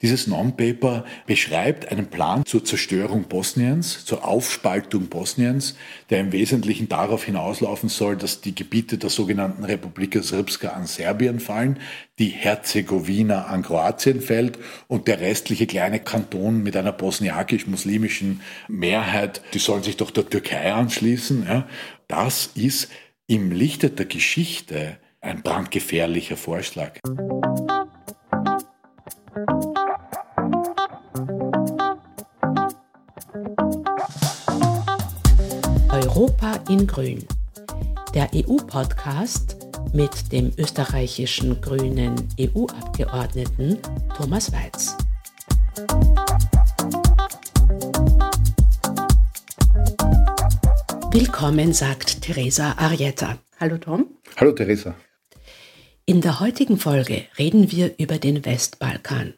Dieses Non-Paper beschreibt einen Plan zur Zerstörung Bosniens, zur Aufspaltung Bosniens, der im Wesentlichen darauf hinauslaufen soll, dass die Gebiete der sogenannten Republika Srpska an Serbien fallen, die Herzegowina an Kroatien fällt und der restliche kleine Kanton mit einer bosniakisch-muslimischen Mehrheit, die sollen sich doch der Türkei anschließen. Ja. Das ist im Lichte der Geschichte ein brandgefährlicher Vorschlag. Europa in Grün. Der EU-Podcast mit dem österreichischen grünen EU-Abgeordneten Thomas Weiz. Willkommen, sagt Teresa Arietta. Hallo Tom. Hallo Teresa. In der heutigen Folge reden wir über den Westbalkan.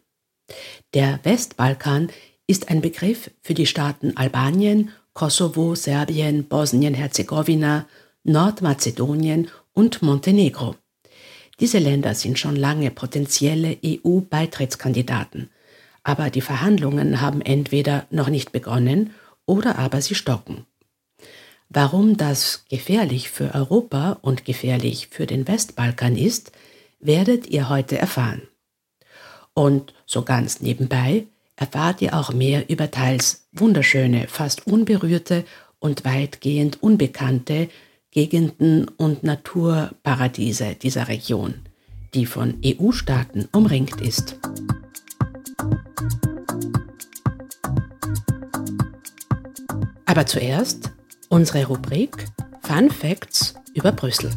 Der Westbalkan ist ein Begriff für die Staaten Albanien, Kosovo, Serbien, Bosnien-Herzegowina, Nordmazedonien und Montenegro. Diese Länder sind schon lange potenzielle EU-Beitrittskandidaten, aber die Verhandlungen haben entweder noch nicht begonnen oder aber sie stocken. Warum das gefährlich für Europa und gefährlich für den Westbalkan ist, werdet ihr heute erfahren. Und so ganz nebenbei erfahrt ihr auch mehr über teils wunderschöne, fast unberührte und weitgehend unbekannte Gegenden und Naturparadiese dieser Region, die von EU-Staaten umringt ist. Aber zuerst unsere Rubrik Fun Facts über Brüssel.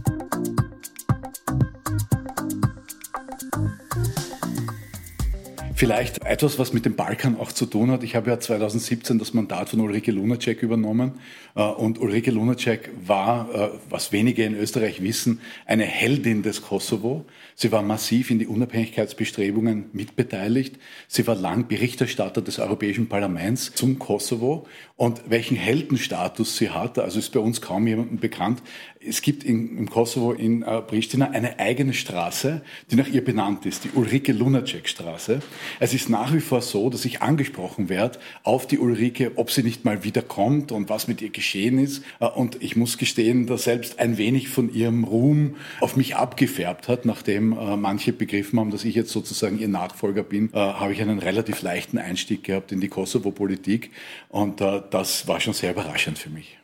Vielleicht etwas, was mit dem Balkan auch zu tun hat. Ich habe ja 2017 das Mandat von Ulrike Lunacek übernommen. Äh, und Ulrike Lunacek war, äh, was wenige in Österreich wissen, eine Heldin des Kosovo. Sie war massiv in die Unabhängigkeitsbestrebungen mitbeteiligt. Sie war lang Berichterstatter des Europäischen Parlaments zum Kosovo. Und welchen Heldenstatus sie hatte, also ist bei uns kaum jemandem bekannt. Es gibt in, im Kosovo in äh, Pristina eine eigene Straße, die nach ihr benannt ist, die Ulrike Lunacek Straße. Es ist nach wie vor so, dass ich angesprochen werde auf die Ulrike, ob sie nicht mal wiederkommt und was mit ihr geschehen ist. Äh, und ich muss gestehen, dass selbst ein wenig von ihrem Ruhm auf mich abgefärbt hat, nachdem äh, manche begriffen haben, dass ich jetzt sozusagen ihr Nachfolger bin, äh, habe ich einen relativ leichten Einstieg gehabt in die Kosovo-Politik. Und das war schon sehr überraschend für mich.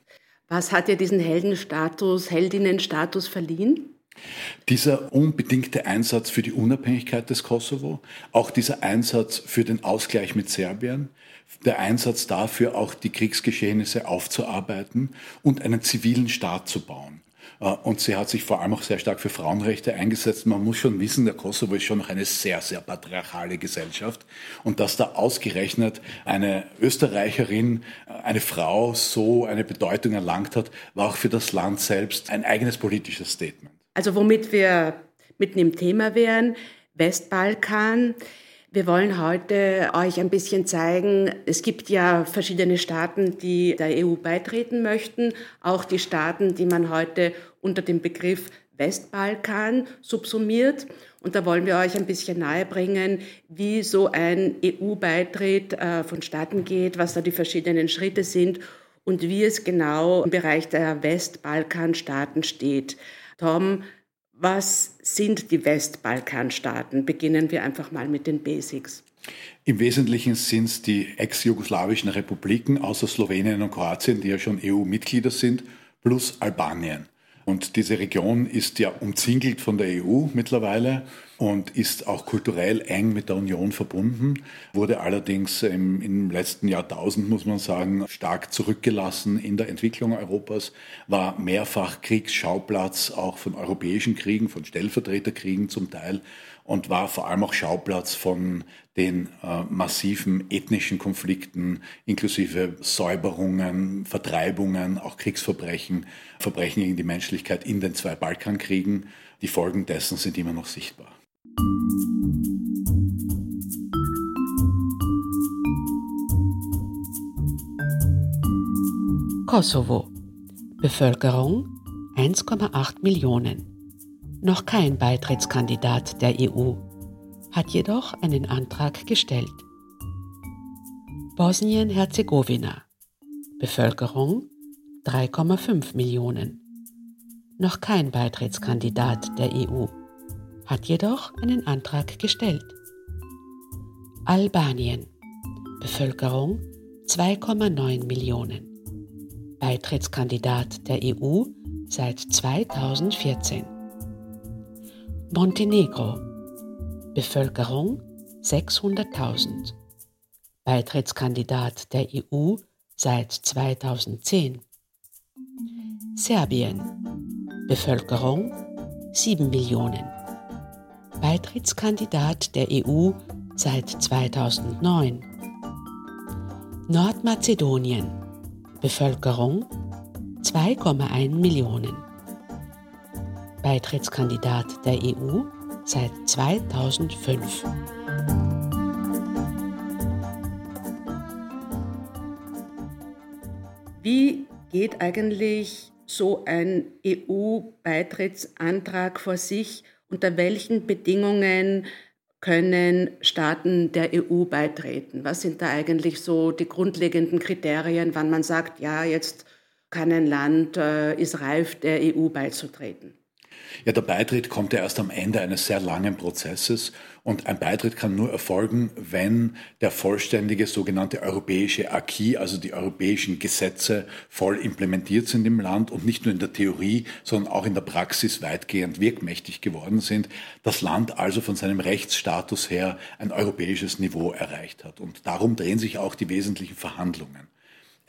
Was hat dir diesen Heldenstatus, Heldinnenstatus verliehen? Dieser unbedingte Einsatz für die Unabhängigkeit des Kosovo, auch dieser Einsatz für den Ausgleich mit Serbien, der Einsatz dafür, auch die Kriegsgeschehnisse aufzuarbeiten und einen zivilen Staat zu bauen. Äh, und sie hat sich vor allem auch sehr stark für Frauenrechte eingesetzt. Man muss schon wissen, der Kosovo ist schon noch eine sehr, sehr patriarchale Gesellschaft. Und dass da ausgerechnet eine Österreicherin, äh, eine Frau so eine Bedeutung erlangt hat, war auch für das Land selbst ein eigenes politisches Statement. Also womit wir mitten im Thema wären, Westbalkan. Wir wollen heute euch ein bisschen zeigen, es gibt ja verschiedene Staaten, die der EU beitreten möchten, auch die Staaten, die man heute unter dem Begriff Westbalkan subsumiert. Und da wollen wir euch ein bisschen nahebringen, wie so ein EU-Beitritt äh, vonstatten geht, was da die verschiedenen Schritte sind und wie es genau im Bereich der Westbalkanstaaten steht. Tom, was sind die Westbalkanstaaten? Beginnen wir einfach mal mit den Basics. Im Wesentlichen sind es die ex-jugoslawischen Republiken außer Slowenien und Kroatien, die ja schon EU-Mitglieder sind, plus Albanien. Und diese Region ist ja umzingelt von der EU mittlerweile und ist auch kulturell eng mit der Union verbunden, wurde allerdings im, im, letzten Jahrtausend, muss man sagen, stark zurückgelassen in der Entwicklung Europas, war mehrfach Kriegsschauplatz auch von europäischen Kriegen, von Stellvertreterkriegen zum Teil und war vor allem auch Schauplatz von den äh, massiven ethnischen Konflikten inklusive Säuberungen, Vertreibungen, auch Kriegsverbrechen, Verbrechen gegen die Menschlichkeit in den zwei Balkankriegen. Die Folgen dessen sind immer noch sichtbar. Kosovo. Bevölkerung 1,8 Millionen noch kein Beitrittskandidat der EU, hat jedoch einen Antrag gestellt. Bosnien-Herzegowina Bevölkerung 3,5 Millionen. Noch kein Beitrittskandidat der EU, hat jedoch einen Antrag gestellt. Albanien Bevölkerung 2,9 Millionen. Beitrittskandidat der EU seit 2014. Montenegro Bevölkerung 600.000. Beitrittskandidat der EU seit 2010. Serbien Bevölkerung 7 Millionen. Beitrittskandidat der EU seit 2009. Nordmazedonien Bevölkerung 2,1 Millionen. Beitrittskandidat der EU seit 2005. Wie geht eigentlich so ein EU-Beitrittsantrag vor sich? Unter welchen Bedingungen können Staaten der EU beitreten? Was sind da eigentlich so die grundlegenden Kriterien, wann man sagt, ja, jetzt kann ein Land, äh, ist reif, der EU beizutreten? Ja, der Beitritt kommt ja erst am Ende eines sehr langen Prozesses und ein Beitritt kann nur erfolgen, wenn der vollständige sogenannte europäische Acquis, also die europäischen Gesetze voll implementiert sind im Land und nicht nur in der Theorie, sondern auch in der Praxis weitgehend wirkmächtig geworden sind. Das Land also von seinem Rechtsstatus her ein europäisches Niveau erreicht hat. Und darum drehen sich auch die wesentlichen Verhandlungen.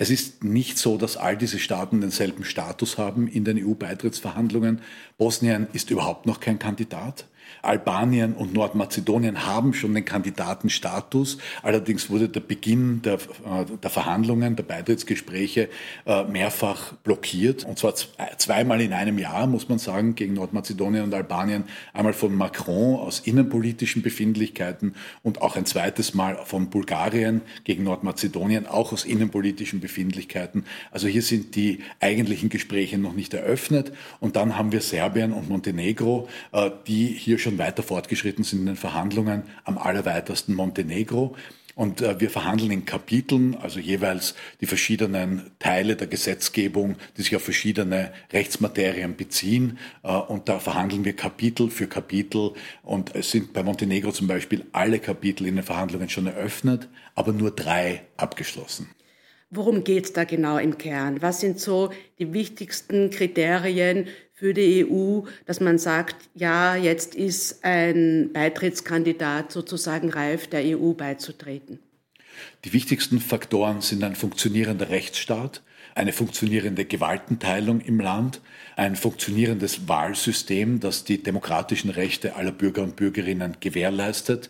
Es ist nicht so, dass all diese Staaten denselben Status haben in den EU-Beitrittsverhandlungen. Bosnien ist überhaupt noch kein Kandidat. Albanien und Nordmazedonien haben schon den Kandidatenstatus. Allerdings wurde der Beginn der, äh, der Verhandlungen, der Beitrittsgespräche äh, mehrfach blockiert. Und zwar zweimal in einem Jahr, muss man sagen, gegen Nordmazedonien und Albanien. Einmal von Macron aus innenpolitischen Befindlichkeiten und auch ein zweites Mal von Bulgarien gegen Nordmazedonien, auch aus innenpolitischen Befindlichkeiten. Also hier sind die eigentlichen Gespräche noch nicht eröffnet. Und dann haben wir Serbien und Montenegro, äh, die hier schon weiter fortgeschritten sind in den Verhandlungen, am allerweitesten Montenegro. Und äh, wir verhandeln in Kapiteln, also jeweils die verschiedenen Teile der Gesetzgebung, die sich auf verschiedene Rechtsmaterien beziehen. Äh, und da verhandeln wir Kapitel für Kapitel. Und es sind bei Montenegro zum Beispiel alle Kapitel in den Verhandlungen schon eröffnet, aber nur drei abgeschlossen. Worum geht es da genau im Kern? Was sind so die wichtigsten Kriterien für die EU, dass man sagt, ja, jetzt ist ein Beitrittskandidat sozusagen reif, der EU beizutreten? Die wichtigsten Faktoren sind ein funktionierender Rechtsstaat, eine funktionierende Gewaltenteilung im Land, ein funktionierendes Wahlsystem, das die demokratischen Rechte aller Bürger und Bürgerinnen gewährleistet,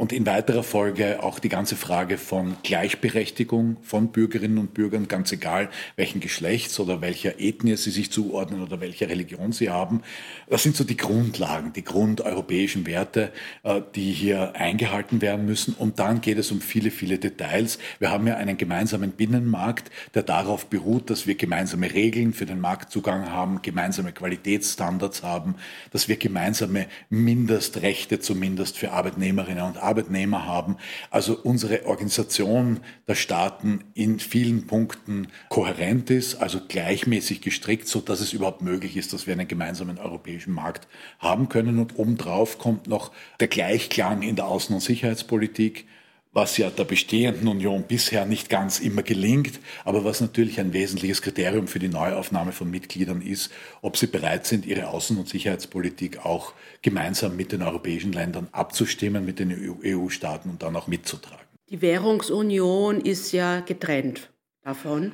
und in weiterer Folge auch die ganze Frage von Gleichberechtigung von Bürgerinnen und Bürgern, ganz egal welchen Geschlechts oder welcher Ethnie sie sich zuordnen oder welcher Religion sie haben. Das sind so die Grundlagen, die grundeuropäischen Werte, äh, die hier eingehalten werden müssen. Und dann geht es um viele, viele Details. Wir haben ja einen gemeinsamen Binnenmarkt, der darauf beruht, dass wir gemeinsame Regeln für den Marktzugang haben, gemeinsame Qualitätsstandards haben, dass wir gemeinsame Mindestrechte zumindest für Arbeitnehmerinnen und Arbeitnehmer Arbeitnehmer haben. Also unsere Organisation der Staaten in vielen Punkten kohärent ist, also gleichmäßig gestrickt, so dass es überhaupt möglich ist, dass wir einen gemeinsamen europäischen Markt haben können. Und obendrauf kommt noch der Gleichklang in der Außen- und Sicherheitspolitik was ja der bestehenden Union bisher nicht ganz immer gelingt, aber was natürlich ein wesentliches Kriterium für die Neuaufnahme von Mitgliedern ist, ob sie bereit sind, ihre Außen- und Sicherheitspolitik auch gemeinsam mit den europäischen Ländern abzustimmen, mit den EU-Staaten und dann auch mitzutragen. Die Währungsunion ist ja getrennt davon.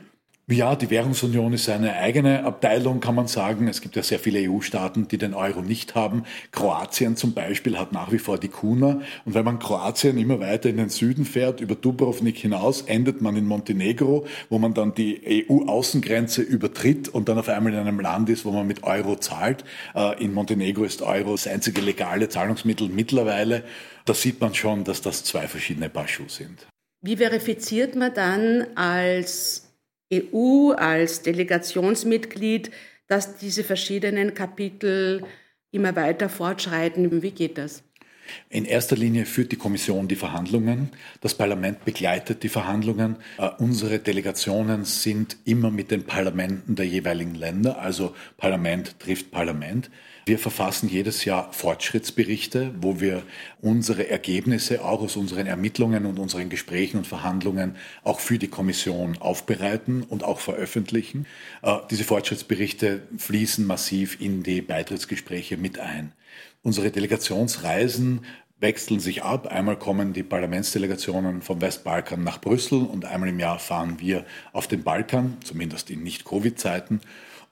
Ja, die Währungsunion ist eine eigene Abteilung, kann man sagen. Es gibt ja sehr viele EU-Staaten, die den Euro nicht haben. Kroatien zum Beispiel hat nach wie vor die Kuna. Und wenn man Kroatien immer weiter in den Süden fährt, über Dubrovnik hinaus, endet man in Montenegro, wo man dann die EU-Außengrenze übertritt und dann auf einmal in einem Land ist, wo man mit Euro zahlt. Äh, in Montenegro ist Euro das einzige legale Zahlungsmittel mittlerweile. Da sieht man schon, dass das zwei verschiedene Paar Schuhe sind. Wie verifiziert man dann als EU als Delegationsmitglied, dass diese verschiedenen Kapitel immer weiter fortschreiten. Wie geht das? In erster Linie führt die Kommission die Verhandlungen. Das Parlament begleitet die Verhandlungen. Uh, unsere Delegationen sind immer mit den Parlamenten der jeweiligen Länder, also Parlament trifft Parlament. Wir verfassen jedes Jahr Fortschrittsberichte, wo wir unsere Ergebnisse auch aus unseren Ermittlungen und unseren Gesprächen und Verhandlungen auch für die Kommission aufbereiten und auch veröffentlichen. Uh, diese Fortschrittsberichte fließen massiv in die Beitrittsgespräche mit ein. Unsere Delegationsreisen wechseln sich ab. Einmal kommen die Parlamentsdelegationen vom Westbalkan nach Brüssel und einmal im Jahr fahren wir auf den Balkan, zumindest in Nicht-Covid-Zeiten.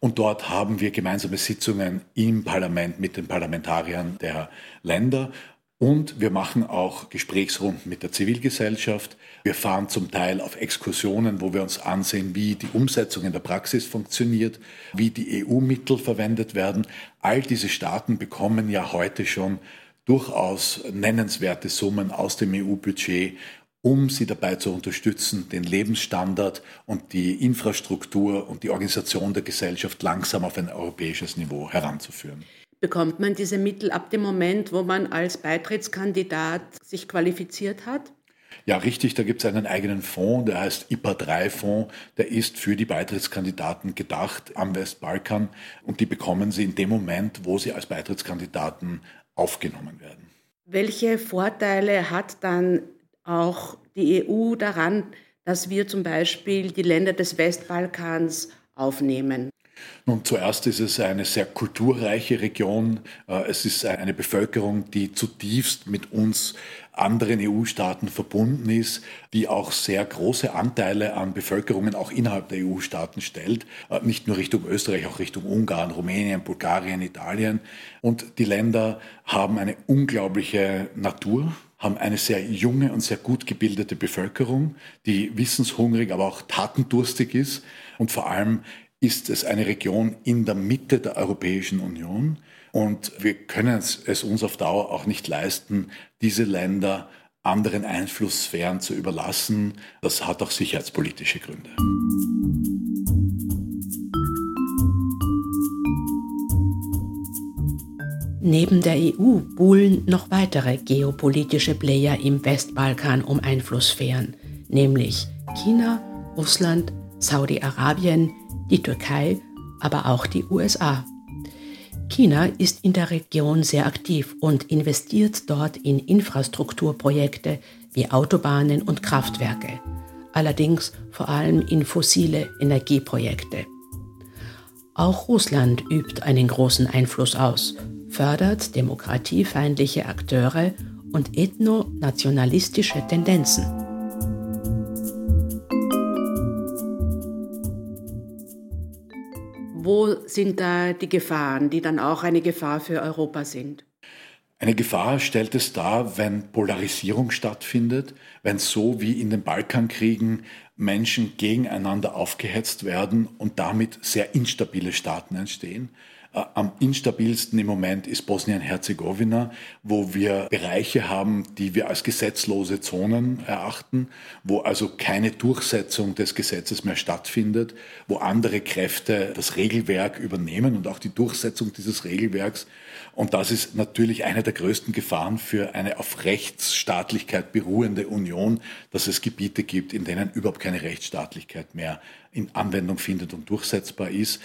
Und dort haben wir gemeinsame Sitzungen im Parlament mit den Parlamentariern der Länder. Und wir machen auch Gesprächsrunden mit der Zivilgesellschaft. Wir fahren zum Teil auf Exkursionen, wo wir uns ansehen, wie die Umsetzung in der Praxis funktioniert, wie die EU-Mittel verwendet werden. All diese Staaten bekommen ja heute schon durchaus nennenswerte Summen aus dem EU-Budget, um sie dabei zu unterstützen, den Lebensstandard und die Infrastruktur und die Organisation der Gesellschaft langsam auf ein europäisches Niveau heranzuführen. Bekommt man diese Mittel ab dem Moment, wo man als Beitrittskandidat sich qualifiziert hat? Ja, richtig, da gibt es einen eigenen Fonds, der heißt IPA-3-Fonds, der ist für die Beitrittskandidaten gedacht am Westbalkan und die bekommen sie in dem Moment, wo sie als Beitrittskandidaten aufgenommen werden. Welche Vorteile hat dann auch die EU daran, dass wir zum Beispiel die Länder des Westbalkans aufnehmen? Nun, zuerst ist es eine sehr kulturreiche Region. Äh, es ist eine Bevölkerung, die zutiefst mit uns anderen EU-Staaten verbunden ist, die auch sehr große Anteile an Bevölkerungen auch innerhalb der EU-Staaten stellt, äh, nicht nur Richtung Österreich, auch Richtung Ungarn, Rumänien, Bulgarien, Italien. Und die Länder haben eine unglaubliche Natur, haben eine sehr junge und sehr gut gebildete Bevölkerung, die wissenshungrig, aber auch tatendurstig ist und vor allem ist es eine Region in der Mitte der Europäischen Union. Und wir können es uns auf Dauer auch nicht leisten, diese Länder anderen Einflusssphären zu überlassen. Das hat auch sicherheitspolitische Gründe. Neben der EU buhlen noch weitere geopolitische Player im Westbalkan um Einflusssphären, nämlich China, Russland, Saudi-Arabien, die Türkei, aber auch die USA. China ist in der Region sehr aktiv und investiert dort in Infrastrukturprojekte wie Autobahnen und Kraftwerke, allerdings vor allem in fossile Energieprojekte. Auch Russland übt einen großen Einfluss aus, fördert demokratiefeindliche Akteure und ethno-nationalistische Tendenzen. Wo sind da die Gefahren, die dann auch eine Gefahr für Europa sind? Eine Gefahr stellt es dar, wenn Polarisierung stattfindet, wenn so wie in den Balkankriegen Menschen gegeneinander aufgehetzt werden und damit sehr instabile Staaten entstehen. Äh, am instabilsten im Moment ist Bosnien-Herzegowina, wo wir Bereiche haben, die wir als gesetzlose Zonen erachten, wo also keine Durchsetzung des Gesetzes mehr stattfindet, wo andere Kräfte das Regelwerk übernehmen und auch die Durchsetzung dieses Regelwerks. Und das ist natürlich eine der größten Gefahren für eine auf Rechtsstaatlichkeit beruhende Union, dass es Gebiete gibt, in denen überhaupt keine Rechtsstaatlichkeit mehr in Anwendung findet und durchsetzbar ist.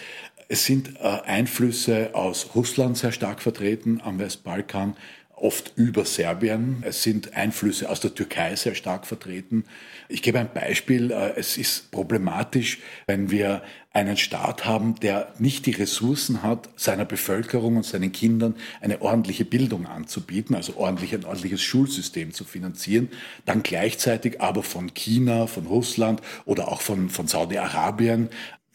Es sind äh, Einflüsse aus Russland sehr stark vertreten am Westbalkan, oft über Serbien. Es sind Einflüsse aus der Türkei sehr stark vertreten. Ich gebe ein Beispiel. Äh, es ist problematisch, wenn wir einen Staat haben, der nicht die Ressourcen hat, seiner Bevölkerung und seinen Kindern eine ordentliche Bildung anzubieten, also ordentlich ein ordentliches Schulsystem zu finanzieren, dann gleichzeitig aber von China, von Russland oder auch von, von Saudi-Arabien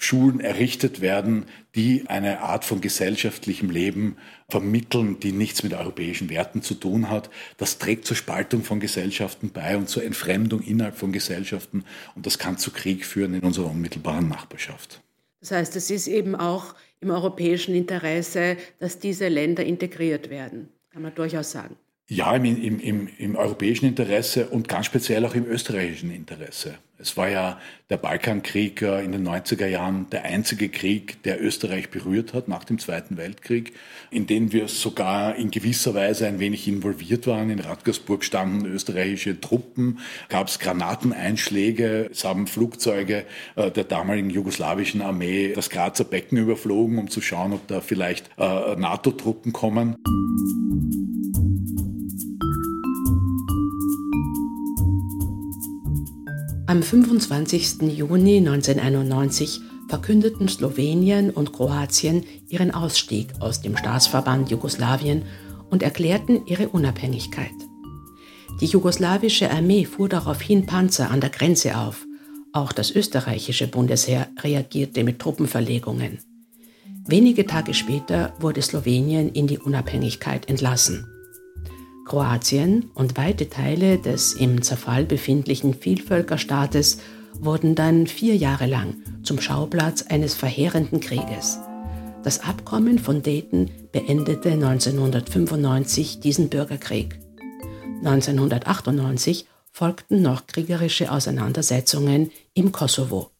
Schulen errichtet werden, die eine Art von gesellschaftlichem Leben vermitteln, die nichts mit europäischen Werten zu tun hat. Das trägt zur Spaltung von Gesellschaften bei und zur Entfremdung innerhalb von Gesellschaften und das kann zu Krieg führen in unserer unmittelbaren Nachbarschaft. Das heißt, es ist eben auch im europäischen Interesse, dass diese Länder integriert werden, kann man durchaus sagen. Ja, im, im, im, im europäischen Interesse und ganz speziell auch im österreichischen Interesse. Es war ja der Balkankrieg äh, in den 90er Jahren der einzige Krieg, der Österreich berührt hat nach dem Zweiten Weltkrieg, in den wir sogar in gewisser Weise ein wenig involviert waren. In Radgersburg standen österreichische Truppen, gab es Granateneinschläge, es haben Flugzeuge äh, der damaligen jugoslawischen Armee das Grazer Becken überflogen, um zu schauen, ob da vielleicht äh, NATO-Truppen kommen. Am 25. Juni 1991 verkündeten Slowenien und Kroatien ihren Ausstieg aus dem Staatsverband Jugoslawien und erklärten ihre Unabhängigkeit. Die jugoslawische Armee fuhr daraufhin Panzer an der Grenze auf. Auch das österreichische Bundesheer reagierte mit Truppenverlegungen. Wenige Tage später wurde Slowenien in die Unabhängigkeit entlassen. Kroatien und weite Teile des im Zerfall befindlichen Vielvölkerstaates wurden dann vier Jahre lang zum Schauplatz eines verheerenden Krieges. Das Abkommen von Dayton beendete 1995 diesen Bürgerkrieg. 1998 folgten noch kriegerische Auseinandersetzungen im Kosovo.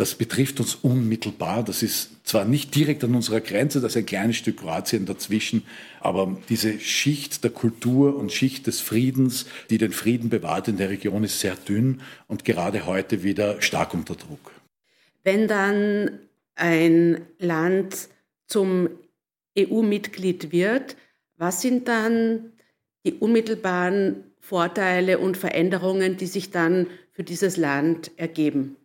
Das betrifft uns unmittelbar. Das ist zwar nicht direkt an unserer Grenze, das ist ein kleines Stück Kroatien dazwischen, aber diese Schicht der Kultur und Schicht des Friedens, die den Frieden bewahrt in der Region, ist sehr dünn und gerade heute wieder stark unter Druck. Wenn dann ein Land zum EU-Mitglied wird, was sind dann die unmittelbaren Vorteile und Veränderungen, die sich dann für dieses Land ergeben?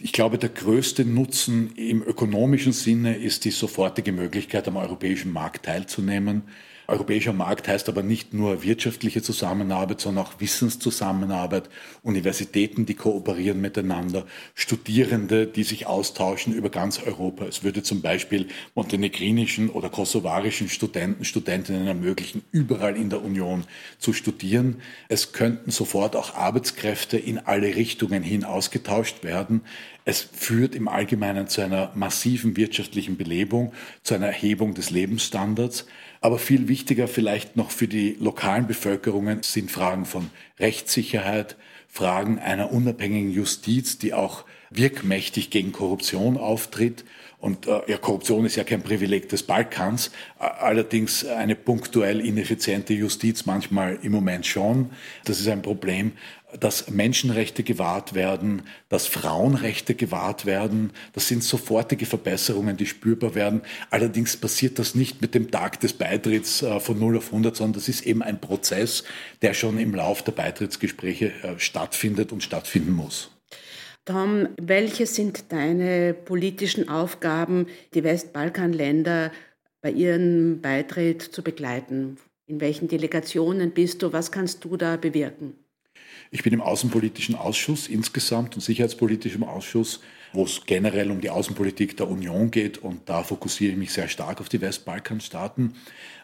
Ich glaube, der größte Nutzen im ökonomischen Sinne ist die sofortige Möglichkeit, am europäischen Markt teilzunehmen. Europäischer Markt heißt aber nicht nur wirtschaftliche Zusammenarbeit, sondern auch Wissenszusammenarbeit, Universitäten, die kooperieren miteinander, Studierende, die sich austauschen über ganz Europa. Es würde zum Beispiel montenegrinischen oder kosovarischen Studenten, Studentinnen ermöglichen, überall in der Union zu studieren. Es könnten sofort auch Arbeitskräfte in alle Richtungen hin ausgetauscht werden. Es führt im Allgemeinen zu einer massiven wirtschaftlichen Belebung, zu einer Erhebung des Lebensstandards. Aber viel wichtiger vielleicht noch für die lokalen Bevölkerungen sind Fragen von Rechtssicherheit, Fragen einer unabhängigen Justiz, die auch wirkmächtig gegen Korruption auftritt. Und äh, ja, Korruption ist ja kein Privileg des Balkans, allerdings eine punktuell ineffiziente Justiz manchmal im Moment schon. Das ist ein Problem dass Menschenrechte gewahrt werden, dass Frauenrechte gewahrt werden. Das sind sofortige Verbesserungen, die spürbar werden. Allerdings passiert das nicht mit dem Tag des Beitritts äh, von 0 auf 100, sondern das ist eben ein Prozess, der schon im Lauf der Beitrittsgespräche äh, stattfindet und stattfinden muss. Tom, welche sind deine politischen Aufgaben, die Westbalkanländer bei ihrem Beitritt zu begleiten? In welchen Delegationen bist du? Was kannst du da bewirken? Ich bin im Außenpolitischen Ausschuss insgesamt und Sicherheitspolitischen Ausschuss, wo es generell um die Außenpolitik der Union geht und da fokussiere ich mich sehr stark auf die Westbalkanstaaten.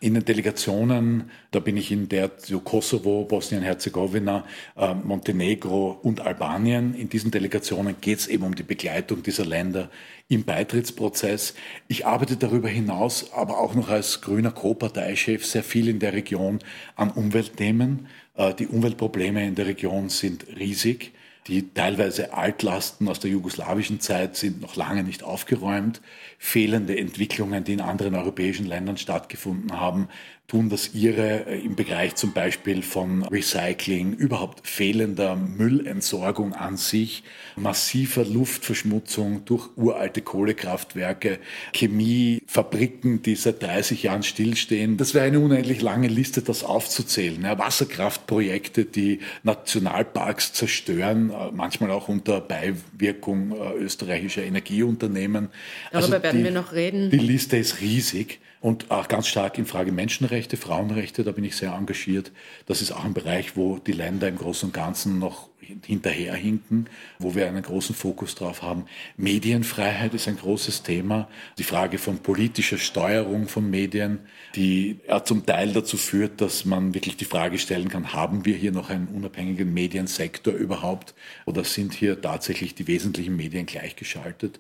In den Delegationen, da bin ich in der zu Kosovo, Bosnien-Herzegowina, äh, Montenegro und Albanien. In diesen Delegationen geht es eben um die Begleitung dieser Länder im Beitrittsprozess. Ich arbeite darüber hinaus aber auch noch als grüner Co-Parteichef sehr viel in der Region an Umweltthemen. Äh, die Umweltprobleme in der Region sind riesig. Die teilweise Altlasten aus der jugoslawischen Zeit sind noch lange nicht aufgeräumt. Fehlende Entwicklungen, die in anderen europäischen Ländern stattgefunden haben, tun das ihre äh, im Bereich zum Beispiel von Recycling, überhaupt fehlender Müllentsorgung an sich, massiver Luftverschmutzung durch uralte Kohlekraftwerke, Chemiefabriken, die seit 30 Jahren stillstehen. Das wäre eine unendlich lange Liste, das aufzuzählen. Ja, Wasserkraftprojekte, die Nationalparks zerstören, äh, manchmal auch unter Beiwirkung äh, österreichischer Energieunternehmen. Darüber also werden die, wir noch reden. Die Liste ist riesig. Und auch ganz stark in Frage Menschenrechte, Frauenrechte, da bin ich sehr engagiert. Das ist auch ein Bereich, wo die Länder im Großen und Ganzen noch hinterherhinken, wo wir einen großen Fokus drauf haben. Medienfreiheit ist ein großes Thema. Die Frage von politischer Steuerung von Medien, die ja zum Teil dazu führt, dass man wirklich die Frage stellen kann, haben wir hier noch einen unabhängigen Mediensektor überhaupt oder sind hier tatsächlich die wesentlichen Medien gleichgeschaltet?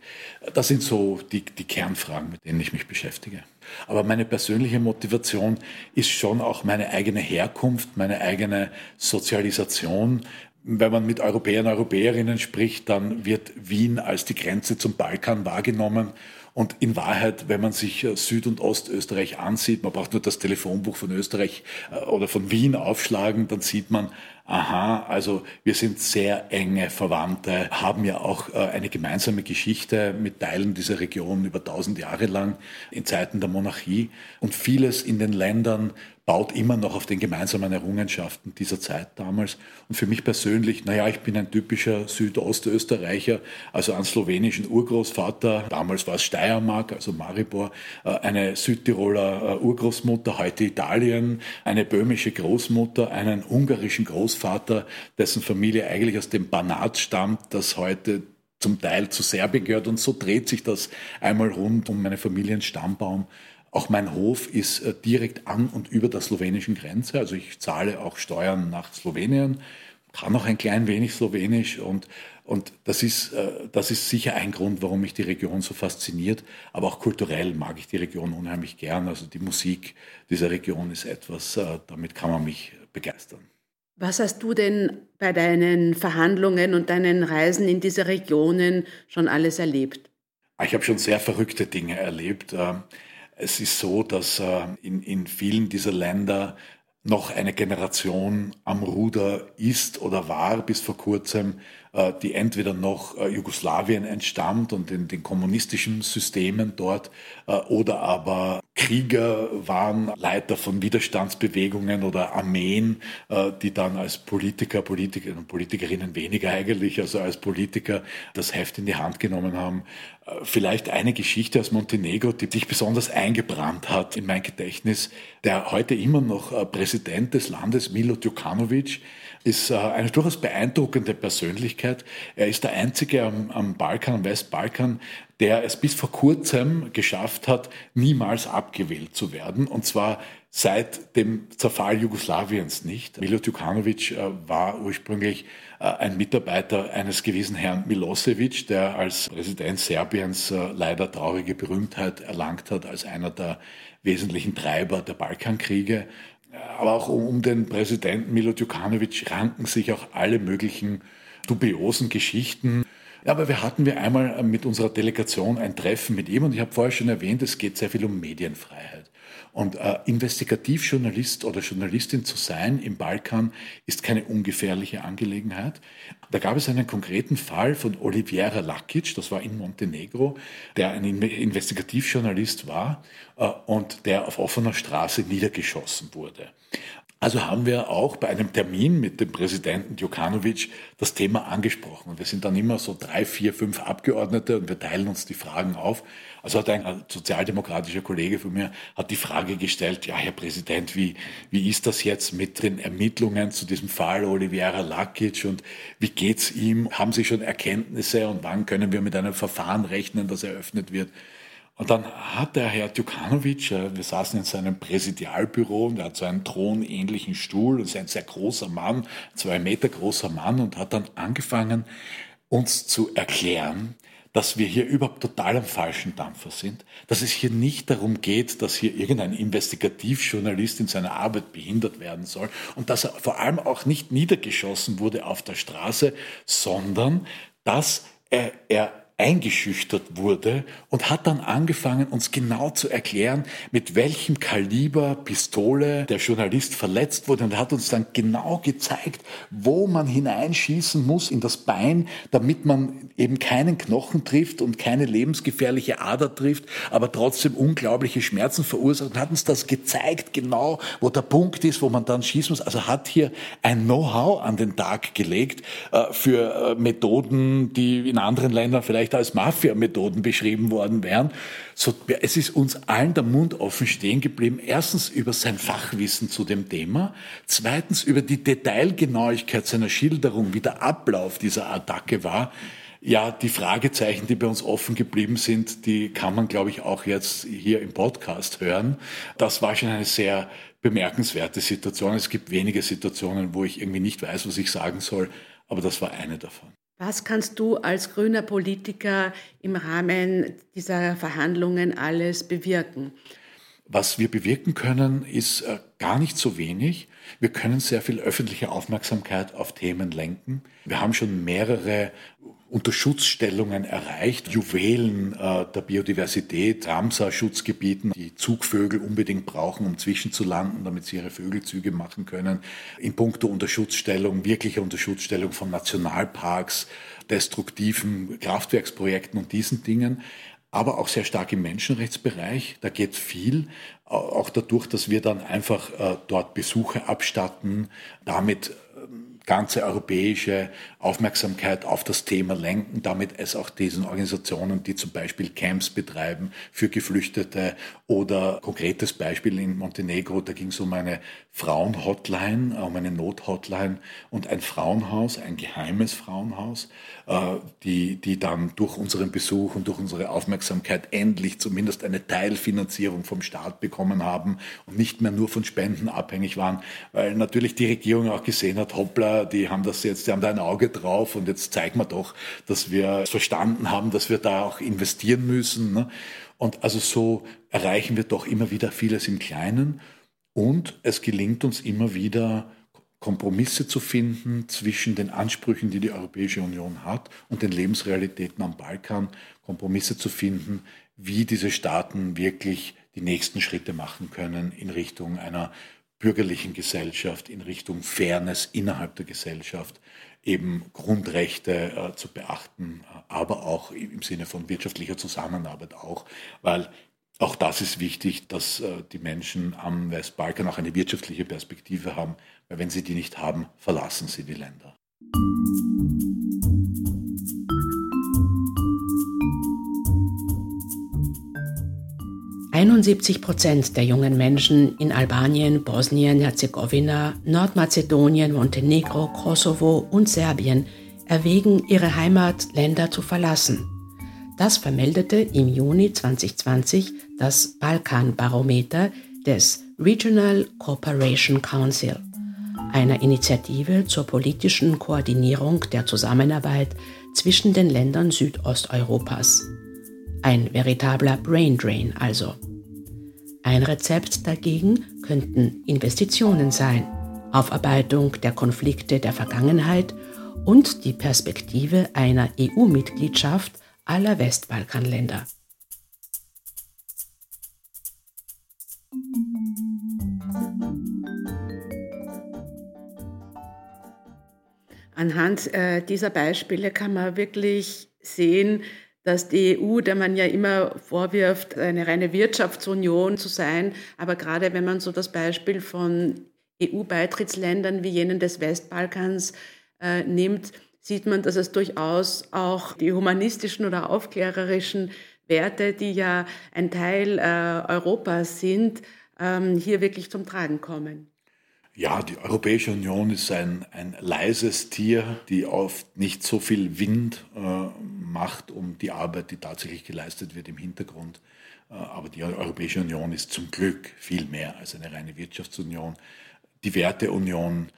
Das sind so die, die Kernfragen, mit denen ich mich beschäftige. Aber meine persönliche Motivation ist schon auch meine eigene Herkunft, meine eigene Sozialisation, wenn man mit Europäern Europäerinnen spricht, dann wird Wien als die Grenze zum Balkan wahrgenommen. Und in Wahrheit, wenn man sich Süd- und Ostösterreich ansieht, man braucht nur das Telefonbuch von Österreich äh, oder von Wien aufschlagen, dann sieht man, aha, also wir sind sehr enge Verwandte, haben ja auch äh, eine gemeinsame Geschichte mit Teilen dieser Region über tausend Jahre lang in Zeiten der Monarchie. Und vieles in den Ländern baut immer noch auf den gemeinsamen Errungenschaften dieser Zeit damals. Und für mich persönlich, naja, ich bin ein typischer Südostösterreicher, also einen slowenischen Urgroßvater, damals war es Steiermark, also Maribor, äh, eine Südtiroler äh, Urgroßmutter, heute Italien, eine böhmische Großmutter, einen ungarischen Großvater, dessen Familie eigentlich aus dem Banat stammt, das heute zum Teil zu Serbien gehört. Und so dreht sich das einmal rund um meinen Familienstammbaum. Auch mein Hof ist äh, direkt an und über der slowenischen Grenze. Also ich zahle auch Steuern nach Slowenien, kann auch ein klein wenig Slowenisch und, und das, ist, äh, das ist sicher ein Grund, warum mich die Region so fasziniert. Aber auch kulturell mag ich die Region unheimlich gern. Also die Musik dieser Region ist etwas, äh, damit kann man mich begeistern. Was hast du denn bei deinen Verhandlungen und deinen Reisen in diese Regionen schon alles erlebt? Ich habe schon sehr verrückte Dinge erlebt. Es ist so, dass äh, in, in vielen dieser Länder noch eine Generation am Ruder ist oder war bis vor kurzem, äh, die entweder noch äh, Jugoslawien entstammt und in den kommunistischen Systemen dort oder aber Krieger waren, Leiter von Widerstandsbewegungen oder Armeen, die dann als Politiker, Politiker und Politikerinnen weniger eigentlich, also als Politiker das Heft in die Hand genommen haben vielleicht eine Geschichte aus Montenegro, die sich besonders eingebrannt hat in mein Gedächtnis. Der heute immer noch äh, Präsident des Landes, Milo Djukanovic, ist äh, eine durchaus beeindruckende Persönlichkeit. Er ist der Einzige am, am Balkan, am Westbalkan, der es bis vor kurzem geschafft hat, niemals abgewählt zu werden. Und zwar seit dem Zerfall Jugoslawiens nicht. Milo Djukanovic äh, war ursprünglich äh, ein Mitarbeiter eines gewissen Herrn Milosevic, der als Präsident Serbiens leider traurige Berühmtheit erlangt hat als einer der wesentlichen Treiber der Balkankriege. Aber auch um den Präsidenten Milo Djukanovic ranken sich auch alle möglichen dubiosen Geschichten. Aber wir hatten wir einmal mit unserer Delegation ein Treffen mit ihm und ich habe vorher schon erwähnt, es geht sehr viel um Medienfreiheit. Und äh, Investigativjournalist oder Journalistin zu sein im Balkan ist keine ungefährliche Angelegenheit. Da gab es einen konkreten Fall von Oliviera Lakic, das war in Montenegro, der ein Investigativjournalist war äh, und der auf offener Straße niedergeschossen wurde. Also haben wir auch bei einem Termin mit dem Präsidenten Djukanovic das Thema angesprochen. Und wir sind dann immer so drei, vier, fünf Abgeordnete und wir teilen uns die Fragen auf. Also hat ein sozialdemokratischer Kollege von mir hat die Frage gestellt, ja, Herr Präsident, wie, wie ist das jetzt mit den Ermittlungen zu diesem Fall Oliveira Lakic und wie geht's ihm? Haben Sie schon Erkenntnisse und wann können wir mit einem Verfahren rechnen, das eröffnet wird? Und dann hat der Herr Djukanovic, äh, wir saßen in seinem Präsidialbüro und er hat so einen thronähnlichen Stuhl und ist ein sehr großer Mann, zwei Meter großer Mann und hat dann angefangen, uns zu erklären, dass wir hier überhaupt total am falschen Dampfer sind, dass es hier nicht darum geht, dass hier irgendein Investigativjournalist in seiner Arbeit behindert werden soll und dass er vor allem auch nicht niedergeschossen wurde auf der Straße, sondern dass er, er eingeschüchtert wurde und hat dann angefangen, uns genau zu erklären, mit welchem Kaliber Pistole der Journalist verletzt wurde. Und hat uns dann genau gezeigt, wo man hineinschießen muss in das Bein, damit man eben keinen Knochen trifft und keine lebensgefährliche Ader trifft, aber trotzdem unglaubliche Schmerzen verursacht und hat uns das gezeigt, genau wo der Punkt ist, wo man dann schießen muss. Also hat hier ein Know-how an den Tag gelegt äh, für äh, Methoden, die in anderen Ländern vielleicht vielleicht als Mafia-Methoden beschrieben worden wären. So, es ist uns allen der Mund offen stehen geblieben. Erstens über sein Fachwissen zu dem Thema. Zweitens über die Detailgenauigkeit seiner Schilderung, wie der Ablauf dieser Attacke war. Ja, die Fragezeichen, die bei uns offen geblieben sind, die kann man, glaube ich, auch jetzt hier im Podcast hören. Das war schon eine sehr bemerkenswerte Situation. Es gibt wenige Situationen, wo ich irgendwie nicht weiß, was ich sagen soll, aber das war eine davon. Was kannst du als grüner Politiker im Rahmen dieser Verhandlungen alles bewirken? Was wir bewirken können, ist äh, gar nicht so wenig. Wir können sehr viel öffentliche Aufmerksamkeit auf Themen lenken. Wir haben schon mehrere Unterschutzstellungen erreicht, Juwelen äh, der Biodiversität, Ramsar-Schutzgebieten, die Zugvögel unbedingt brauchen, um zwischenzulanden, damit sie ihre Vögelzüge machen können. In puncto Unterschutzstellung, wirkliche Unterschutzstellung von Nationalparks, destruktiven Kraftwerksprojekten und diesen Dingen aber auch sehr stark im Menschenrechtsbereich. Da geht viel, auch dadurch, dass wir dann einfach äh, dort Besuche abstatten, damit ganze europäische Aufmerksamkeit auf das Thema lenken, damit es auch diesen Organisationen, die zum Beispiel Camps betreiben für Geflüchtete oder konkretes Beispiel in Montenegro, da ging es um eine Frauenhotline, um eine Nothotline und ein Frauenhaus, ein geheimes Frauenhaus, äh, die, die dann durch unseren Besuch und durch unsere Aufmerksamkeit endlich zumindest eine Teilfinanzierung vom Staat bekommen haben und nicht mehr nur von Spenden abhängig waren, weil natürlich die Regierung auch gesehen hat, hoppla, die haben das jetzt, die haben da ein Auge drauf und jetzt zeigen wir doch, dass wir verstanden haben, dass wir da auch investieren müssen. Ne? Und also so erreichen wir doch immer wieder vieles im Kleinen und es gelingt uns immer wieder, Kompromisse zu finden zwischen den Ansprüchen, die die Europäische Union hat und den Lebensrealitäten am Balkan, Kompromisse zu finden, wie diese Staaten wirklich die nächsten Schritte machen können in Richtung einer bürgerlichen Gesellschaft, in Richtung Fairness innerhalb der Gesellschaft, eben Grundrechte äh, zu beachten, aber auch im Sinne von wirtschaftlicher Zusammenarbeit auch, weil auch das ist wichtig, dass äh, die Menschen am Westbalkan auch eine wirtschaftliche Perspektive haben, weil wenn sie die nicht haben, verlassen sie die Länder. 71 Prozent der jungen Menschen in Albanien, Bosnien, Herzegowina, Nordmazedonien, Montenegro, Kosovo und Serbien erwägen, ihre Heimatländer zu verlassen. Das vermeldete im Juni 2020 das Balkanbarometer des Regional Cooperation Council, einer Initiative zur politischen Koordinierung der Zusammenarbeit zwischen den Ländern Südosteuropas. Ein veritabler Braindrain also. Ein Rezept dagegen könnten Investitionen sein, Aufarbeitung der Konflikte der Vergangenheit und die Perspektive einer EU-Mitgliedschaft aller Westbalkanländer. Anhand äh, dieser Beispiele kann man wirklich sehen, dass die EU, der man ja immer vorwirft, eine reine Wirtschaftsunion zu sein, aber gerade wenn man so das Beispiel von EU-Beitrittsländern wie jenen des Westbalkans äh, nimmt, sieht man, dass es durchaus auch die humanistischen oder aufklärerischen Werte, die ja ein Teil äh, Europas sind, ähm, hier wirklich zum Tragen kommen. Ja, die Europäische Union ist ein, ein leises Tier, die oft nicht so viel Wind äh, macht um die Arbeit, die tatsächlich geleistet wird im Hintergrund. Äh, aber die Europäische Union ist zum Glück viel mehr als eine reine Wirtschaftsunion. Die Werteunion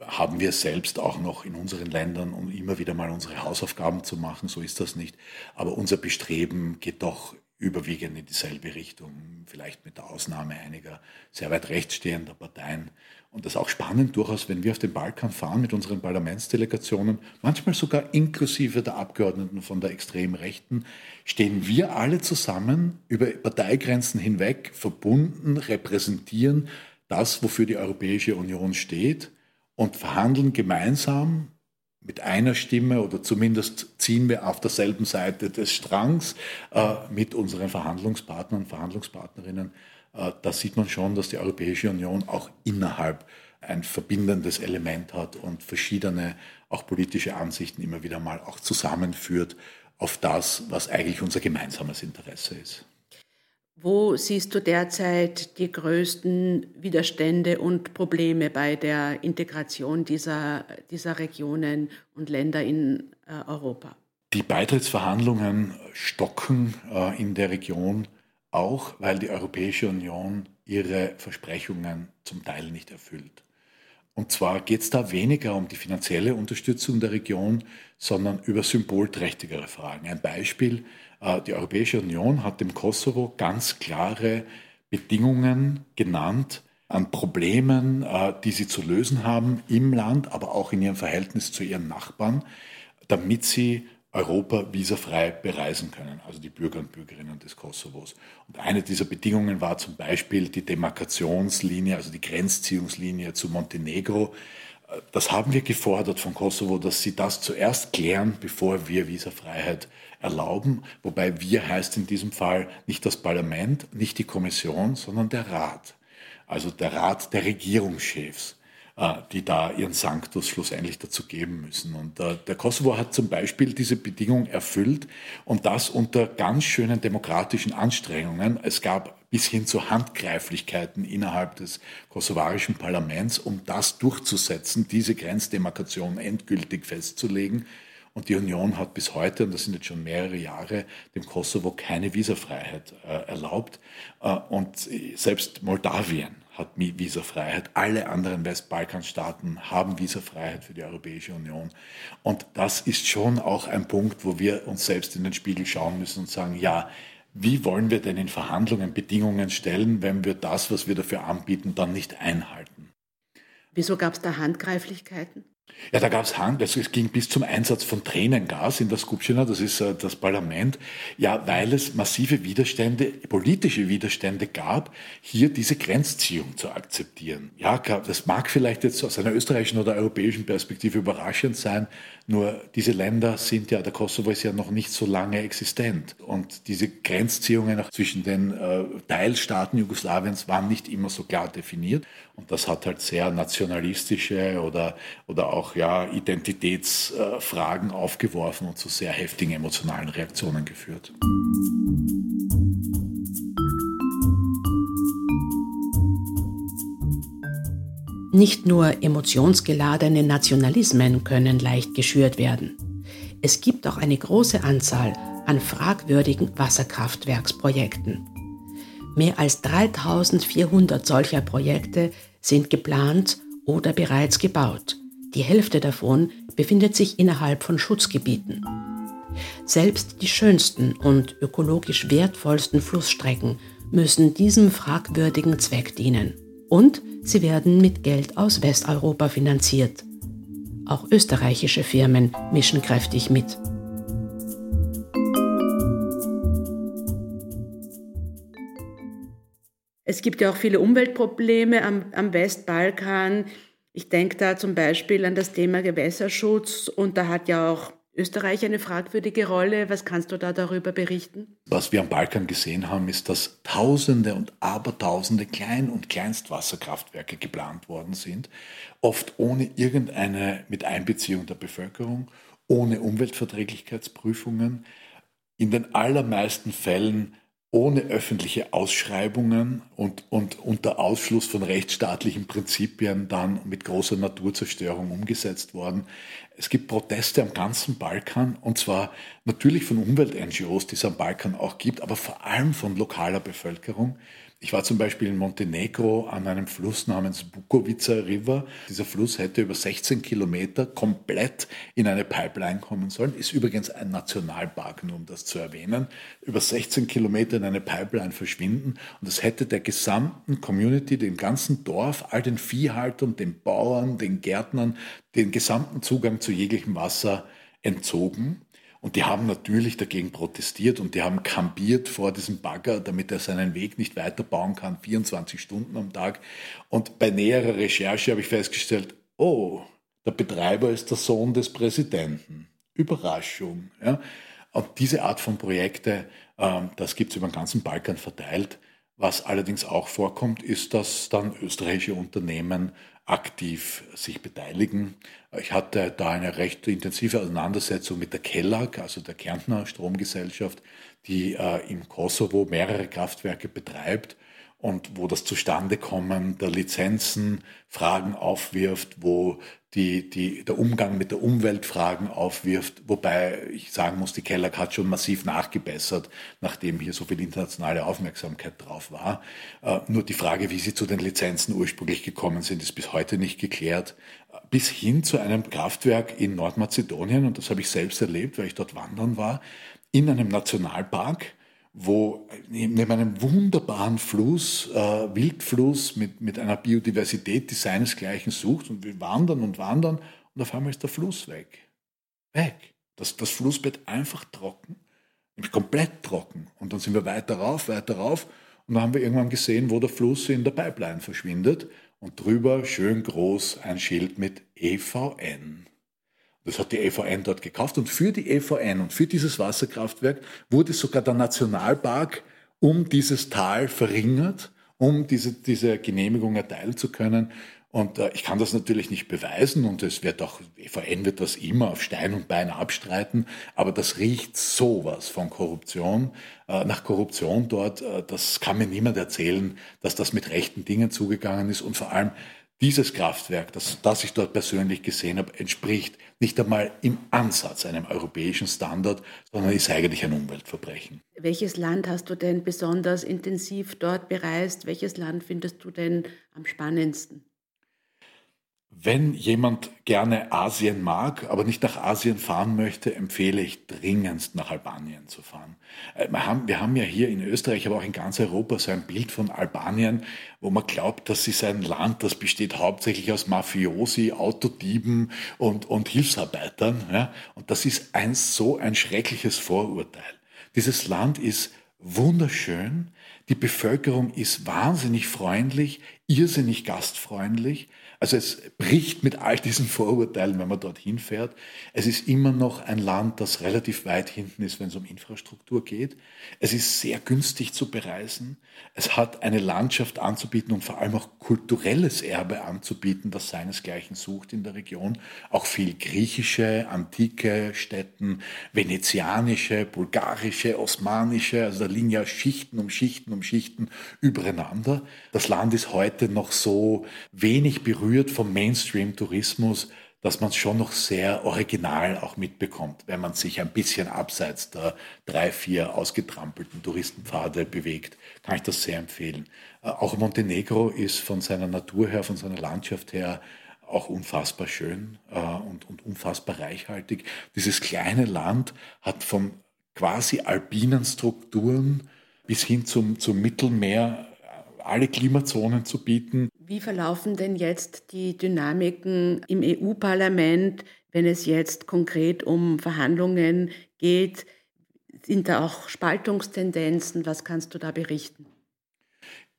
haben wir selbst auch noch in unseren Ländern, um immer wieder mal unsere Hausaufgaben zu machen. So ist das nicht. Aber unser Bestreben geht doch überwiegend in dieselbe Richtung, vielleicht mit der Ausnahme einiger sehr weit rechts stehender Parteien. Und das ist auch spannend durchaus, wenn wir auf den Balkan fahren mit unseren Parlamentsdelegationen, manchmal sogar inklusive der Abgeordneten von der extrem Rechten, stehen wir alle zusammen über Parteigrenzen hinweg, verbunden, repräsentieren das, wofür die Europäische Union steht und verhandeln gemeinsam mit einer Stimme oder zumindest ziehen wir auf derselben Seite des Strangs äh, mit unseren Verhandlungspartnern und Verhandlungspartnerinnen. Äh, da sieht man schon, dass die Europäische Union auch innerhalb ein verbindendes Element hat und verschiedene auch politische Ansichten immer wieder mal auch zusammenführt auf das, was eigentlich unser gemeinsames Interesse ist. Wo siehst du derzeit die größten Widerstände und Probleme bei der Integration dieser, dieser Regionen und Länder in äh, Europa? Die Beitrittsverhandlungen stocken äh, in der Region auch, weil die Europäische Union ihre Versprechungen zum Teil nicht erfüllt. Und zwar geht es da weniger um die finanzielle Unterstützung der Region, sondern über symbolträchtigere Fragen. Ein Beispiel, äh, die Europäische Union hat dem Kosovo ganz klare Bedingungen genannt an Problemen, äh, die sie zu lösen haben im Land, aber auch in ihrem Verhältnis zu ihren Nachbarn, damit sie Europa visafrei bereisen können, also die Bürger und Bürgerinnen des Kosovos. Und eine dieser Bedingungen war zum Beispiel die Demarkationslinie, also die Grenzziehungslinie zu Montenegro. Das haben wir gefordert von Kosovo, dass sie das zuerst klären, bevor wir Visafreiheit erlauben. Wobei wir heißt in diesem Fall nicht das Parlament, nicht die Kommission, sondern der Rat. Also der Rat der Regierungschefs. Äh, die da ihren Sanctus schlussendlich dazu geben müssen. Und äh, der Kosovo hat zum Beispiel diese Bedingung erfüllt und das unter ganz schönen demokratischen Anstrengungen. Es gab bis hin zu Handgreiflichkeiten innerhalb des kosovarischen Parlaments, um das durchzusetzen, diese Grenzdemarkation endgültig festzulegen. Und die Union hat bis heute, und das sind jetzt schon mehrere Jahre, dem Kosovo keine Visafreiheit äh, erlaubt. Äh, und selbst Moldawien hat Visafreiheit. Alle anderen Westbalkanstaaten haben Visafreiheit für die Europäische Union. Und das ist schon auch ein Punkt, wo wir uns selbst in den Spiegel schauen müssen und sagen, ja, wie wollen wir denn in Verhandlungen Bedingungen stellen, wenn wir das, was wir dafür anbieten, dann nicht einhalten? Wieso gab es da Handgreiflichkeiten? Ja, da gab es Hand, es ging bis zum Einsatz von Tränengas in der Skupština, das ist äh, das Parlament, ja, weil es massive Widerstände, politische Widerstände gab, hier diese Grenzziehung zu akzeptieren. Ja, das mag vielleicht jetzt aus einer österreichischen oder europäischen Perspektive überraschend sein, nur diese Länder sind ja, der Kosovo ist ja noch nicht so lange existent. Und diese Grenzziehungen zwischen den äh, Teilstaaten Jugoslawiens waren nicht immer so klar definiert. Und das hat halt sehr nationalistische oder, oder auch ja, Identitätsfragen äh, aufgeworfen und zu sehr heftigen emotionalen Reaktionen geführt. Nicht nur emotionsgeladene Nationalismen können leicht geschürt werden. Es gibt auch eine große Anzahl an fragwürdigen Wasserkraftwerksprojekten. Mehr als 3400 solcher Projekte sind geplant oder bereits gebaut. Die Hälfte davon befindet sich innerhalb von Schutzgebieten. Selbst die schönsten und ökologisch wertvollsten Flussstrecken müssen diesem fragwürdigen Zweck dienen. Und Sie werden mit Geld aus Westeuropa finanziert. Auch österreichische Firmen mischen kräftig mit. Es gibt ja auch viele Umweltprobleme am, am Westbalkan. Ich denke da zum Beispiel an das Thema Gewässerschutz und da hat ja auch Österreich eine fragwürdige Rolle. Was kannst du da darüber berichten? Was wir am Balkan gesehen haben, ist, dass Tausende und Abertausende Klein- und Kleinstwasserkraftwerke geplant worden sind, oft ohne irgendeine mit Einbeziehung der Bevölkerung, ohne Umweltverträglichkeitsprüfungen, in den allermeisten Fällen ohne öffentliche Ausschreibungen und, und unter Ausschluss von rechtsstaatlichen Prinzipien dann mit großer Naturzerstörung umgesetzt worden. Es gibt Proteste am ganzen Balkan und zwar natürlich von Umwelt-NGOs, die es am Balkan auch gibt, aber vor allem von lokaler Bevölkerung. Ich war zum Beispiel in Montenegro an einem Fluss namens Bukovica River. Dieser Fluss hätte über 16 Kilometer komplett in eine Pipeline kommen sollen. Ist übrigens ein Nationalpark, nur um das zu erwähnen. Über 16 Kilometer in eine Pipeline verschwinden. Und das hätte der gesamten Community, dem ganzen Dorf, all den Viehhaltern, den Bauern, den Gärtnern, den gesamten Zugang zu jeglichem Wasser entzogen. Und die haben natürlich dagegen protestiert und die haben kampiert vor diesem Bagger, damit er seinen Weg nicht weiterbauen kann, 24 Stunden am Tag. Und bei näherer Recherche habe ich festgestellt, oh, der Betreiber ist der Sohn des Präsidenten. Überraschung. Ja? Und diese Art von Projekte, ähm, das gibt es über den ganzen Balkan verteilt. Was allerdings auch vorkommt, ist, dass dann österreichische Unternehmen aktiv sich beteiligen. Ich hatte da eine recht intensive Auseinandersetzung mit der Kellag, also der Kärntner Stromgesellschaft, die äh, im Kosovo mehrere Kraftwerke betreibt und wo das Zustandekommen der Lizenzen Fragen aufwirft, wo die, die, der Umgang mit der Umwelt Fragen aufwirft, wobei ich sagen muss, die Keller hat schon massiv nachgebessert, nachdem hier so viel internationale Aufmerksamkeit drauf war. Äh, nur die Frage, wie sie zu den Lizenzen ursprünglich gekommen sind, ist bis heute nicht geklärt. Bis hin zu einem Kraftwerk in Nordmazedonien, und das habe ich selbst erlebt, weil ich dort wandern war, in einem Nationalpark, wo neben einem wunderbaren Fluss, äh, Wildfluss mit, mit einer Biodiversität, die seinesgleichen sucht und wir wandern und wandern und auf einmal ist der Fluss weg. Weg. Das, das Flussbett einfach trocken, komplett trocken. Und dann sind wir weiter rauf, weiter rauf und dann haben wir irgendwann gesehen, wo der Fluss in der Pipeline verschwindet und drüber schön groß ein Schild mit EVN. Das hat die EVN dort gekauft und für die EVN und für dieses Wasserkraftwerk wurde sogar der Nationalpark um dieses Tal verringert, um diese, diese Genehmigung erteilen zu können. Und äh, ich kann das natürlich nicht beweisen und es wird auch, EVN wird das immer auf Stein und Bein abstreiten, aber das riecht sowas von Korruption, äh, nach Korruption dort, äh, das kann mir niemand erzählen, dass das mit rechten Dingen zugegangen ist und vor allem dieses Kraftwerk, das, das ich dort persönlich gesehen habe, entspricht nicht einmal im Ansatz einem europäischen Standard, sondern ist eigentlich ein Umweltverbrechen. Welches Land hast du denn besonders intensiv dort bereist? Welches Land findest du denn am spannendsten? Wenn jemand gerne Asien mag, aber nicht nach Asien fahren möchte, empfehle ich dringendst nach Albanien zu fahren. Äh, wir haben, wir haben ja hier in Österreich, aber auch in ganz Europa so ein Bild von Albanien, wo man glaubt, das ist ein Land, das besteht hauptsächlich aus Mafiosi, Autodieben und, und Hilfsarbeitern. Ja? Und das ist ein so ein schreckliches Vorurteil. Dieses Land ist wunderschön, die Bevölkerung ist wahnsinnig freundlich, irrsinnig gastfreundlich. Also es bricht mit all diesen Vorurteilen, wenn man dorthin fährt. Es ist immer noch ein Land, das relativ weit hinten ist, wenn es um Infrastruktur geht. Es ist sehr günstig zu bereisen. Es hat eine Landschaft anzubieten und vor allem auch kulturelles Erbe anzubieten, das seinesgleichen sucht in der Region. Auch viel griechische, antike Städten, venezianische, bulgarische, osmanische. Also da liegen ja Schichten um Schichten um Schichten übereinander. Das Land ist heute noch so wenig berührt berührt vom Mainstream-Tourismus, dass man es schon noch sehr original auch mitbekommt, wenn man sich ein bisschen abseits der drei, vier ausgetrampelten Touristenpfade bewegt, kann ich das sehr empfehlen. Äh, auch Montenegro ist von seiner Natur her, von seiner Landschaft her auch unfassbar schön äh, und, und unfassbar reichhaltig. Dieses kleine Land hat von quasi alpinen Strukturen bis hin zum, zum Mittelmeer alle Klimazonen zu bieten. Wie verlaufen denn jetzt die Dynamiken im EU-Parlament, wenn es jetzt konkret um Verhandlungen geht? Sind da auch Spaltungstendenzen? Was kannst du da berichten?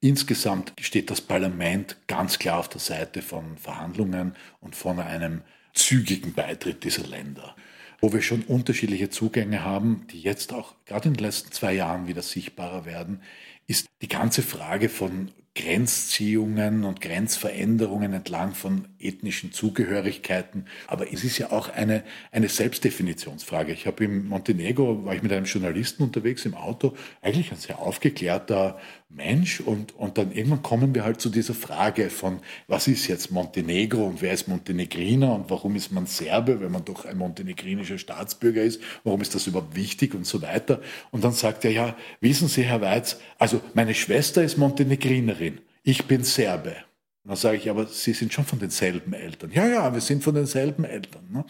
Insgesamt steht das Parlament ganz klar auf der Seite von Verhandlungen und von einem zügigen Beitritt dieser Länder wo wir schon unterschiedliche Zugänge haben, die jetzt auch gerade in den letzten zwei Jahren wieder sichtbarer werden, ist die ganze Frage von Grenzziehungen und Grenzveränderungen entlang von ethnischen Zugehörigkeiten. Aber es ist ja auch eine, eine Selbstdefinitionsfrage. Ich habe im Montenegro, war ich mit einem Journalisten unterwegs im Auto, eigentlich ein sehr aufgeklärter Mensch und, und dann irgendwann kommen wir halt zu dieser Frage von, was ist jetzt Montenegro und wer ist Montenegriner und warum ist man Serbe, wenn man doch ein montenegrinischer Staatsbürger ist, warum ist das überhaupt wichtig und so weiter. Und dann sagt er, ja, wissen Sie, Herr Weiz, also meine Schwester ist Montenegrinerin, ich bin Serbe. Dann sage ich, aber Sie sind schon von denselben Eltern. Ja, ja, wir sind von denselben Eltern. Ne?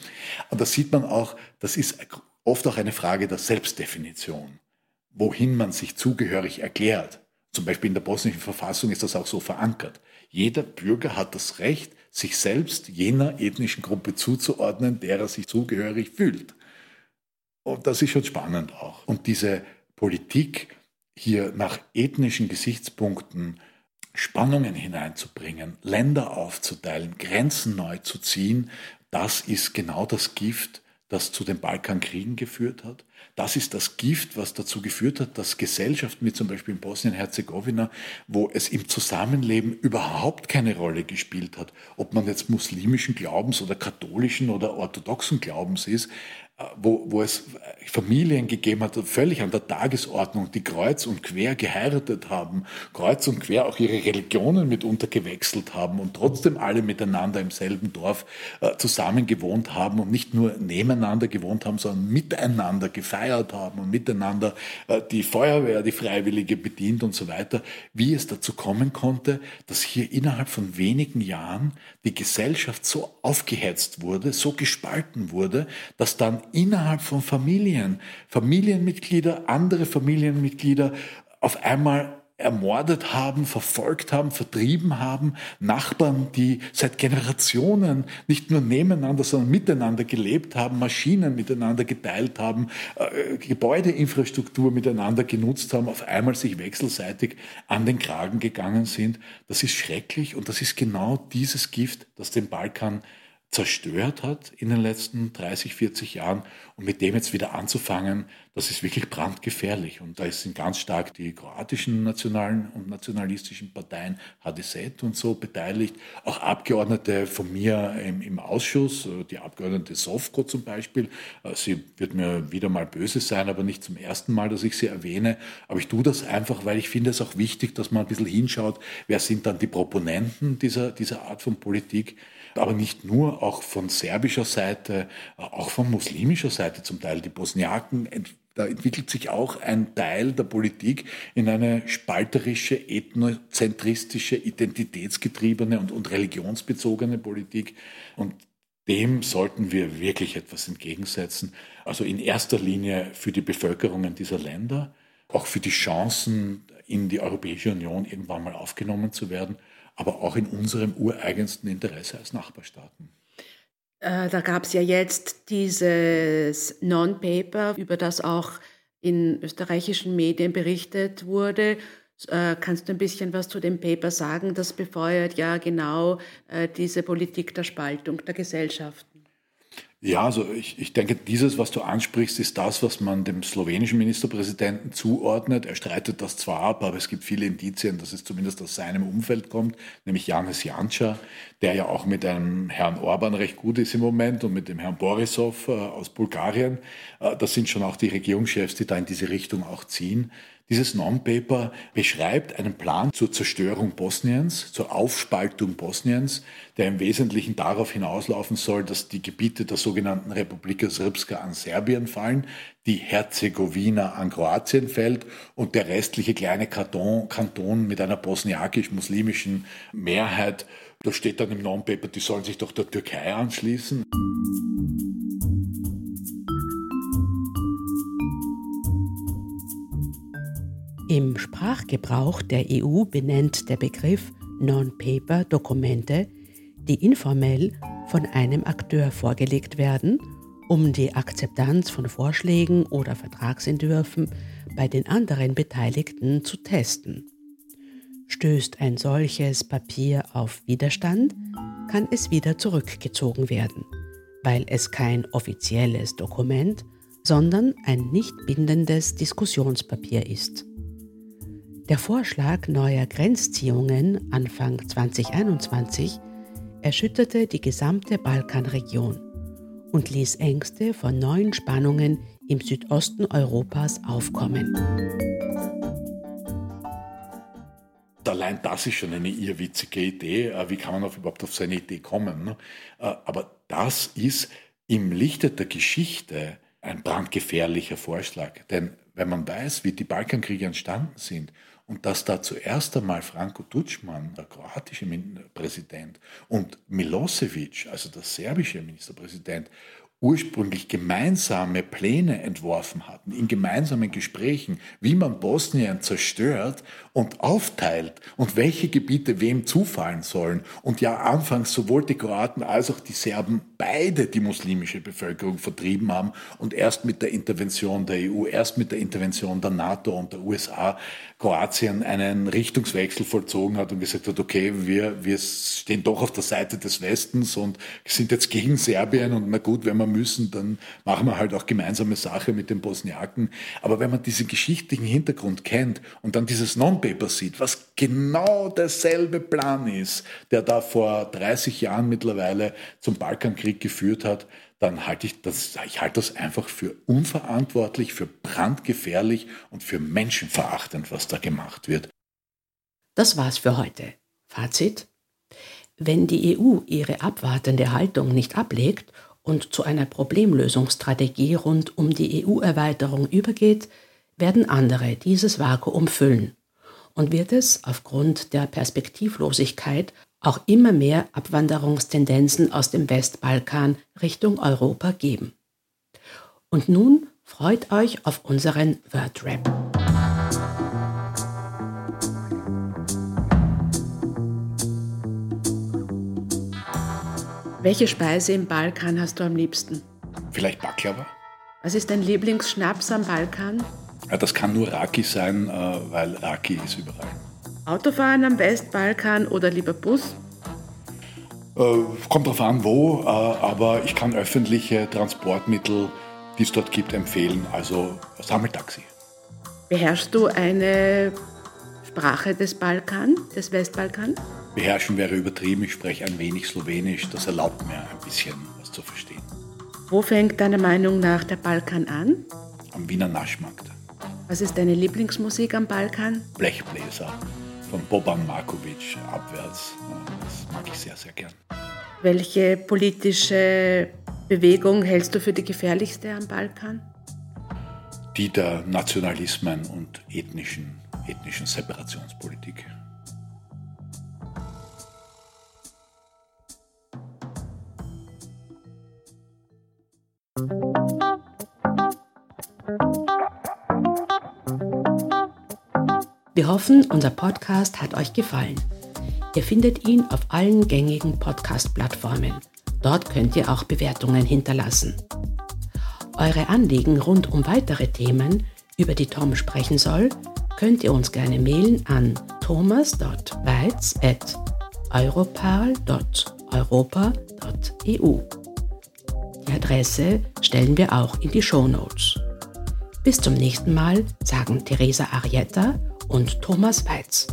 Und da sieht man auch, das ist oft auch eine Frage der Selbstdefinition, wohin man sich zugehörig erklärt. Zum Beispiel in der bosnischen Verfassung ist das auch so verankert. Jeder Bürger hat das Recht, sich selbst jener ethnischen Gruppe zuzuordnen, der er sich zugehörig fühlt. Und das ist schon spannend auch. Und diese Politik, hier nach ethnischen Gesichtspunkten Spannungen hineinzubringen, Länder aufzuteilen, Grenzen neu zu ziehen, das ist genau das Gift, das zu den Balkankriegen geführt hat. Das ist das Gift, was dazu geführt hat, dass Gesellschaften wie zum Beispiel in Bosnien-Herzegowina, wo es im Zusammenleben überhaupt keine Rolle gespielt hat, ob man jetzt muslimischen Glaubens oder katholischen oder orthodoxen Glaubens ist, wo, wo es Familien gegeben hat, völlig an der Tagesordnung, die kreuz und quer geheiratet haben, kreuz und quer auch ihre Religionen mitunter gewechselt haben und trotzdem alle miteinander im selben Dorf äh, zusammen gewohnt haben und nicht nur nebeneinander gewohnt haben, sondern miteinander gefeiert haben und miteinander äh, die Feuerwehr, die Freiwillige bedient und so weiter, wie es dazu kommen konnte, dass hier innerhalb von wenigen Jahren die Gesellschaft so aufgehetzt wurde, so gespalten wurde, dass dann innerhalb von Familien, Familienmitglieder, andere Familienmitglieder auf einmal ermordet haben, verfolgt haben, vertrieben haben, Nachbarn, die seit Generationen nicht nur nebeneinander, sondern miteinander gelebt haben, Maschinen miteinander geteilt haben, äh, Gebäudeinfrastruktur miteinander genutzt haben, auf einmal sich wechselseitig an den Kragen gegangen sind. Das ist schrecklich und das ist genau dieses Gift, das den Balkan zerstört hat in den letzten 30, 40 Jahren und mit dem jetzt wieder anzufangen, das ist wirklich brandgefährlich. Und da sind ganz stark die kroatischen nationalen und nationalistischen Parteien, HDZ und so beteiligt, auch Abgeordnete von mir im, im Ausschuss, die Abgeordnete Sofko zum Beispiel. Sie wird mir wieder mal böse sein, aber nicht zum ersten Mal, dass ich sie erwähne. Aber ich tue das einfach, weil ich finde es auch wichtig, dass man ein bisschen hinschaut, wer sind dann die Proponenten dieser, dieser Art von Politik aber nicht nur, auch von serbischer Seite, auch von muslimischer Seite zum Teil. Die Bosniaken, da entwickelt sich auch ein Teil der Politik in eine spalterische, ethnozentristische, identitätsgetriebene und, und religionsbezogene Politik. Und dem sollten wir wirklich etwas entgegensetzen. Also in erster Linie für die Bevölkerungen dieser Länder, auch für die Chancen, in die Europäische Union irgendwann mal aufgenommen zu werden aber auch in unserem ureigensten Interesse als Nachbarstaaten. Äh, da gab es ja jetzt dieses Non-Paper, über das auch in österreichischen Medien berichtet wurde. Äh, kannst du ein bisschen was zu dem Paper sagen? Das befeuert ja genau äh, diese Politik der Spaltung der Gesellschaft. Ja, also ich, ich denke, dieses, was du ansprichst, ist das, was man dem slowenischen Ministerpräsidenten zuordnet. Er streitet das zwar ab, aber es gibt viele Indizien, dass es zumindest aus seinem Umfeld kommt, nämlich Janis Janša, der ja auch mit einem Herrn Orban recht gut ist im Moment und mit dem Herrn Borisov äh, aus Bulgarien. Äh, das sind schon auch die Regierungschefs, die da in diese Richtung auch ziehen. Dieses Non-Paper beschreibt einen Plan zur Zerstörung Bosniens, zur Aufspaltung Bosniens, der im Wesentlichen darauf hinauslaufen soll, dass die Gebiete der sogenannten Republika Srpska an Serbien fallen, die Herzegowina an Kroatien fällt und der restliche kleine Kanton, Kanton mit einer bosniakisch-muslimischen Mehrheit, da steht dann im Non-Paper, die sollen sich doch der Türkei anschließen. Im Sprachgebrauch der EU benennt der Begriff Non-Paper Dokumente, die informell von einem Akteur vorgelegt werden, um die Akzeptanz von Vorschlägen oder Vertragsentwürfen bei den anderen Beteiligten zu testen. Stößt ein solches Papier auf Widerstand, kann es wieder zurückgezogen werden, weil es kein offizielles Dokument, sondern ein nicht bindendes Diskussionspapier ist. Der Vorschlag neuer Grenzziehungen Anfang 2021 erschütterte die gesamte Balkanregion und ließ Ängste vor neuen Spannungen im Südosten Europas aufkommen. Allein das ist schon eine irrwitzige Idee. Äh, wie kann man auf, überhaupt auf so eine Idee kommen? Ne? Äh, aber das ist im Lichte der Geschichte ein brandgefährlicher Vorschlag. Denn wenn man weiß, wie die Balkankriege entstanden sind und dass da zuerst einmal Franko Tuđman, der kroatische Präsident, und Milosevic, also der serbische Ministerpräsident, ursprünglich gemeinsame Pläne entworfen hatten, in gemeinsamen Gesprächen, wie man Bosnien zerstört und aufteilt und welche Gebiete wem zufallen sollen. Und ja, anfangs sowohl die Kroaten als auch die Serben beide die muslimische Bevölkerung vertrieben haben und erst mit der Intervention der EU, erst mit der Intervention der NATO und der USA Kroatien einen Richtungswechsel vollzogen hat und gesagt hat, okay, wir, wir stehen doch auf der Seite des Westens und sind jetzt gegen Serbien und na gut, wenn müssen, dann machen wir halt auch gemeinsame Sache mit den Bosniaken. Aber wenn man diesen geschichtlichen Hintergrund kennt und dann dieses Non-Paper sieht, was genau derselbe Plan ist, der da vor 30 Jahren mittlerweile zum Balkankrieg geführt hat, dann halte ich das, ich halte das einfach für unverantwortlich, für brandgefährlich und für menschenverachtend, was da gemacht wird. Das war's für heute. Fazit. Wenn die EU ihre abwartende Haltung nicht ablegt und zu einer Problemlösungsstrategie rund um die EU-Erweiterung übergeht, werden andere dieses Vakuum füllen und wird es aufgrund der Perspektivlosigkeit auch immer mehr Abwanderungstendenzen aus dem Westbalkan Richtung Europa geben. Und nun freut euch auf unseren Wordrap. Welche Speise im Balkan hast du am liebsten? Vielleicht Baklava? Was ist dein Lieblingsschnaps am Balkan? Ja, das kann nur Raki sein, äh, weil Raki ist überall. Autofahren am Westbalkan oder lieber Bus? Äh, kommt drauf an, wo, äh, aber ich kann öffentliche Transportmittel, die es dort gibt, empfehlen. Also Sammeltaxi. Beherrschst du eine Sprache des Balkan, des Westbalkan? Beherrschen wäre übertrieben. Ich spreche ein wenig Slowenisch. Das erlaubt mir ein bisschen was zu verstehen. Wo fängt deiner Meinung nach der Balkan an? Am Wiener Naschmarkt. Was ist deine Lieblingsmusik am Balkan? Blechbläser von Boban Markovic abwärts. Das mag ich sehr, sehr gern. Welche politische Bewegung hältst du für die gefährlichste am Balkan? Die der Nationalismen und ethnischen, ethnischen Separationspolitik. Wir hoffen, unser Podcast hat euch gefallen. Ihr findet ihn auf allen gängigen Podcast-Plattformen. Dort könnt ihr auch Bewertungen hinterlassen. Eure Anliegen rund um weitere Themen, über die Tom sprechen soll, könnt ihr uns gerne mailen an thomas.weiz.europarl.europa.eu. Die Adresse stellen wir auch in die Show Notes. Bis zum nächsten Mal sagen Theresa Arietta und Thomas Weiz.